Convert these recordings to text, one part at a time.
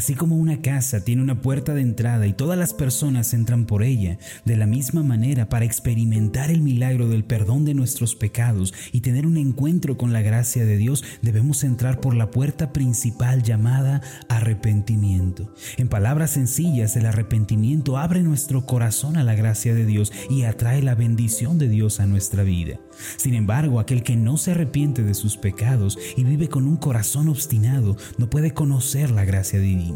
Así como una casa tiene una puerta de entrada y todas las personas entran por ella, de la misma manera para experimentar el milagro del perdón de nuestros pecados y tener un encuentro con la gracia de Dios, debemos entrar por la puerta principal llamada arrepentimiento. En palabras sencillas, el arrepentimiento abre nuestro corazón a la gracia de Dios y atrae la bendición de Dios a nuestra vida. Sin embargo, aquel que no se arrepiente de sus pecados y vive con un corazón obstinado no puede conocer la gracia divina.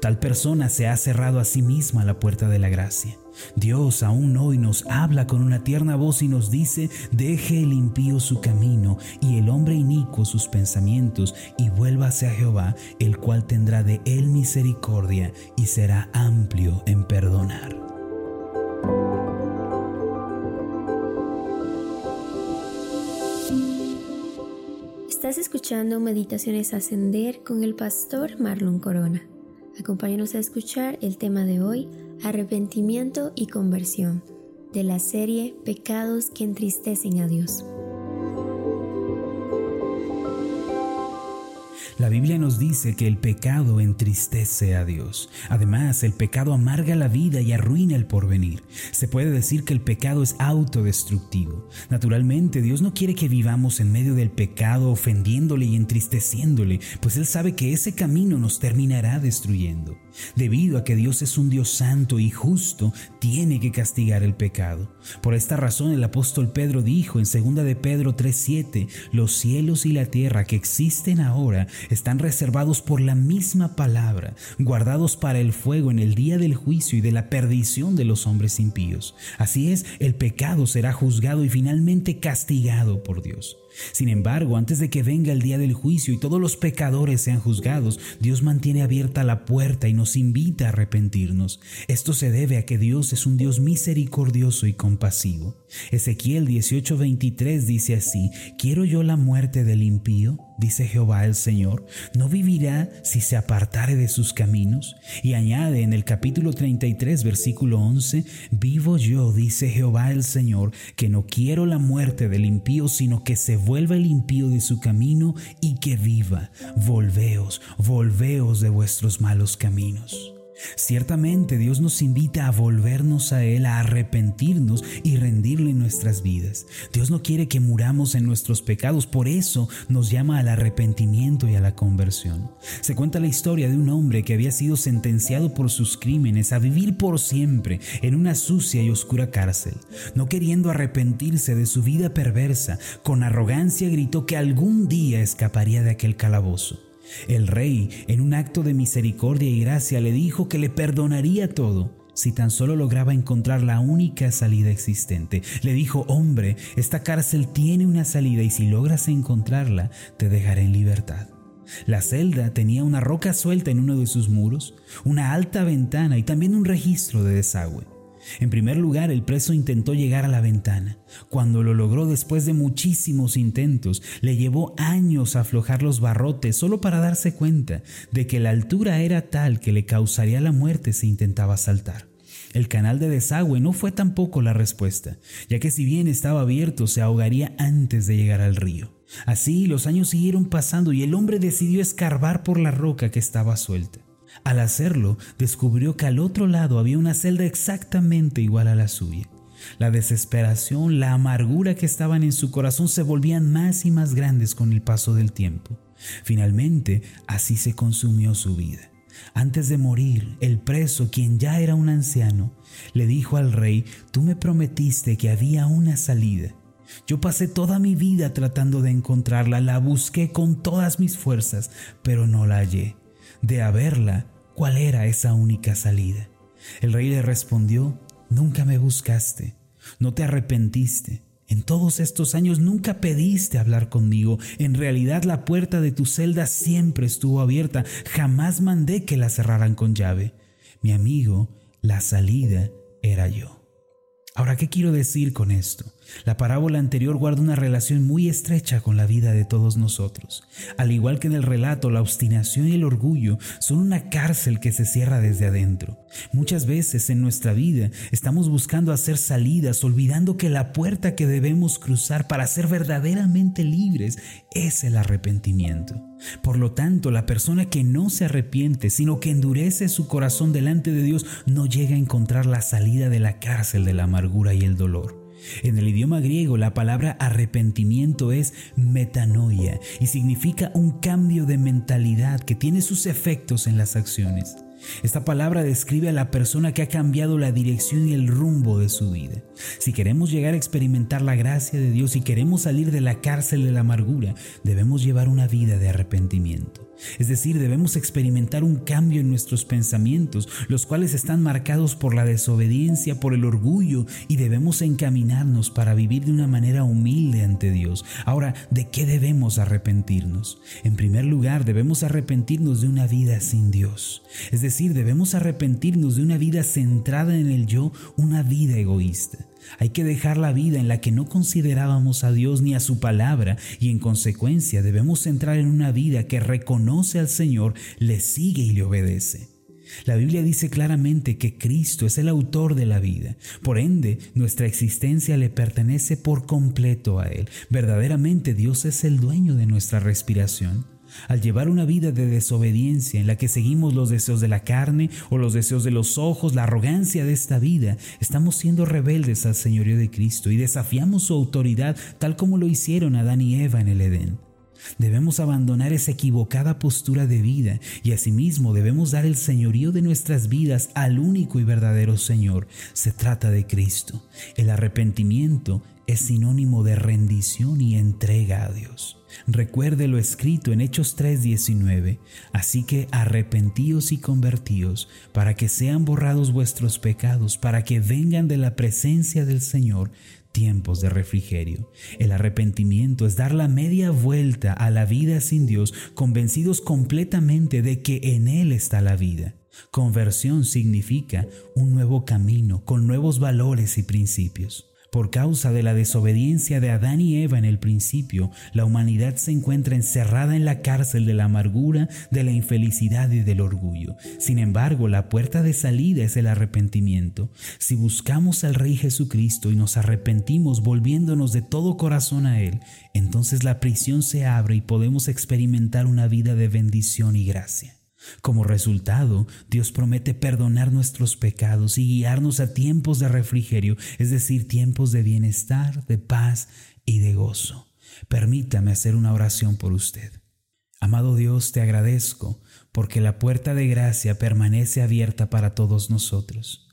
Tal persona se ha cerrado a sí misma la puerta de la gracia. Dios aún hoy nos habla con una tierna voz y nos dice, deje el impío su camino y el hombre inicuo sus pensamientos y vuélvase a Jehová, el cual tendrá de él misericordia y será amplio en perdonar. Estás escuchando Meditaciones Ascender con el pastor Marlon Corona. Acompáñanos a escuchar el tema de hoy, arrepentimiento y conversión, de la serie Pecados que entristecen a Dios. La Biblia nos dice que el pecado entristece a Dios. Además, el pecado amarga la vida y arruina el porvenir. Se puede decir que el pecado es autodestructivo. Naturalmente, Dios no quiere que vivamos en medio del pecado ofendiéndole y entristeciéndole, pues Él sabe que ese camino nos terminará destruyendo. Debido a que Dios es un Dios santo y justo, tiene que castigar el pecado. Por esta razón el apóstol Pedro dijo en 2 de Pedro 3:7, los cielos y la tierra que existen ahora están reservados por la misma palabra, guardados para el fuego en el día del juicio y de la perdición de los hombres impíos. Así es, el pecado será juzgado y finalmente castigado por Dios. Sin embargo, antes de que venga el día del juicio y todos los pecadores sean juzgados, Dios mantiene abierta la puerta y nos invita a arrepentirnos. Esto se debe a que Dios es un Dios misericordioso y compasivo. Ezequiel 18:23 dice así, ¿quiero yo la muerte del impío? dice Jehová el Señor, ¿no vivirá si se apartare de sus caminos? Y añade en el capítulo 33, versículo 11, vivo yo, dice Jehová el Señor, que no quiero la muerte del impío, sino que se vuelva el impío de su camino y que viva. Volveos, volveos de vuestros malos caminos. Ciertamente Dios nos invita a volvernos a Él, a arrepentirnos y rendirle nuestras vidas. Dios no quiere que muramos en nuestros pecados, por eso nos llama al arrepentimiento y a la conversión. Se cuenta la historia de un hombre que había sido sentenciado por sus crímenes a vivir por siempre en una sucia y oscura cárcel. No queriendo arrepentirse de su vida perversa, con arrogancia gritó que algún día escaparía de aquel calabozo. El rey, en un acto de misericordia y gracia, le dijo que le perdonaría todo si tan solo lograba encontrar la única salida existente. Le dijo, hombre, esta cárcel tiene una salida y si logras encontrarla, te dejaré en libertad. La celda tenía una roca suelta en uno de sus muros, una alta ventana y también un registro de desagüe. En primer lugar, el preso intentó llegar a la ventana. Cuando lo logró después de muchísimos intentos, le llevó años aflojar los barrotes solo para darse cuenta de que la altura era tal que le causaría la muerte si intentaba saltar. El canal de desagüe no fue tampoco la respuesta, ya que si bien estaba abierto se ahogaría antes de llegar al río. Así los años siguieron pasando y el hombre decidió escarbar por la roca que estaba suelta. Al hacerlo, descubrió que al otro lado había una celda exactamente igual a la suya. La desesperación, la amargura que estaban en su corazón se volvían más y más grandes con el paso del tiempo. Finalmente, así se consumió su vida. Antes de morir, el preso, quien ya era un anciano, le dijo al rey, tú me prometiste que había una salida. Yo pasé toda mi vida tratando de encontrarla, la busqué con todas mis fuerzas, pero no la hallé de haberla, ¿cuál era esa única salida? El rey le respondió, nunca me buscaste, no te arrepentiste. En todos estos años nunca pediste hablar conmigo. En realidad la puerta de tu celda siempre estuvo abierta. Jamás mandé que la cerraran con llave. Mi amigo, la salida era yo. Ahora, ¿qué quiero decir con esto? La parábola anterior guarda una relación muy estrecha con la vida de todos nosotros. Al igual que en el relato, la obstinación y el orgullo son una cárcel que se cierra desde adentro. Muchas veces en nuestra vida estamos buscando hacer salidas, olvidando que la puerta que debemos cruzar para ser verdaderamente libres es el arrepentimiento. Por lo tanto, la persona que no se arrepiente, sino que endurece su corazón delante de Dios, no llega a encontrar la salida de la cárcel de la amargura y el dolor. En el idioma griego la palabra arrepentimiento es metanoia y significa un cambio de mentalidad que tiene sus efectos en las acciones. Esta palabra describe a la persona que ha cambiado la dirección y el rumbo de su vida. Si queremos llegar a experimentar la gracia de Dios y queremos salir de la cárcel de la amargura, debemos llevar una vida de arrepentimiento. Es decir, debemos experimentar un cambio en nuestros pensamientos, los cuales están marcados por la desobediencia, por el orgullo, y debemos encaminarnos para vivir de una manera humilde ante Dios. Ahora, ¿de qué debemos arrepentirnos? En primer lugar, debemos arrepentirnos de una vida sin Dios. Es decir, debemos arrepentirnos de una vida centrada en el yo, una vida egoísta. Hay que dejar la vida en la que no considerábamos a Dios ni a su palabra y en consecuencia debemos entrar en una vida que reconoce al Señor, le sigue y le obedece. La Biblia dice claramente que Cristo es el autor de la vida. Por ende, nuestra existencia le pertenece por completo a Él. Verdaderamente Dios es el dueño de nuestra respiración. Al llevar una vida de desobediencia en la que seguimos los deseos de la carne o los deseos de los ojos, la arrogancia de esta vida, estamos siendo rebeldes al señorío de Cristo y desafiamos su autoridad tal como lo hicieron Adán y Eva en el Edén. Debemos abandonar esa equivocada postura de vida y asimismo debemos dar el señorío de nuestras vidas al único y verdadero Señor. Se trata de Cristo. El arrepentimiento es sinónimo de rendición y entrega a Dios. Recuerde lo escrito en Hechos 3:19, así que arrepentíos y convertíos para que sean borrados vuestros pecados, para que vengan de la presencia del Señor tiempos de refrigerio. El arrepentimiento es dar la media vuelta a la vida sin Dios, convencidos completamente de que en Él está la vida. Conversión significa un nuevo camino con nuevos valores y principios. Por causa de la desobediencia de Adán y Eva en el principio, la humanidad se encuentra encerrada en la cárcel de la amargura, de la infelicidad y del orgullo. Sin embargo, la puerta de salida es el arrepentimiento. Si buscamos al Rey Jesucristo y nos arrepentimos volviéndonos de todo corazón a Él, entonces la prisión se abre y podemos experimentar una vida de bendición y gracia. Como resultado, Dios promete perdonar nuestros pecados y guiarnos a tiempos de refrigerio, es decir, tiempos de bienestar, de paz y de gozo. Permítame hacer una oración por usted. Amado Dios, te agradezco porque la puerta de gracia permanece abierta para todos nosotros.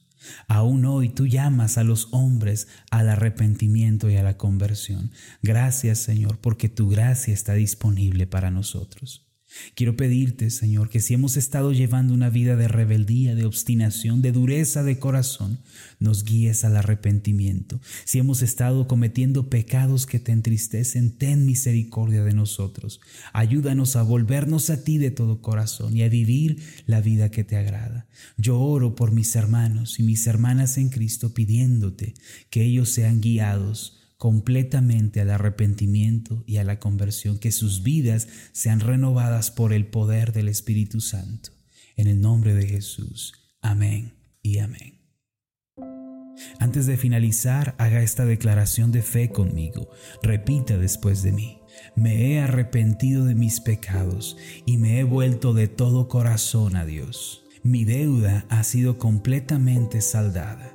Aún hoy tú llamas a los hombres al arrepentimiento y a la conversión. Gracias Señor porque tu gracia está disponible para nosotros. Quiero pedirte, Señor, que si hemos estado llevando una vida de rebeldía, de obstinación, de dureza de corazón, nos guíes al arrepentimiento. Si hemos estado cometiendo pecados que te entristecen, ten misericordia de nosotros. Ayúdanos a volvernos a ti de todo corazón y a vivir la vida que te agrada. Yo oro por mis hermanos y mis hermanas en Cristo pidiéndote que ellos sean guiados completamente al arrepentimiento y a la conversión, que sus vidas sean renovadas por el poder del Espíritu Santo. En el nombre de Jesús. Amén y amén. Antes de finalizar, haga esta declaración de fe conmigo. Repita después de mí. Me he arrepentido de mis pecados y me he vuelto de todo corazón a Dios. Mi deuda ha sido completamente saldada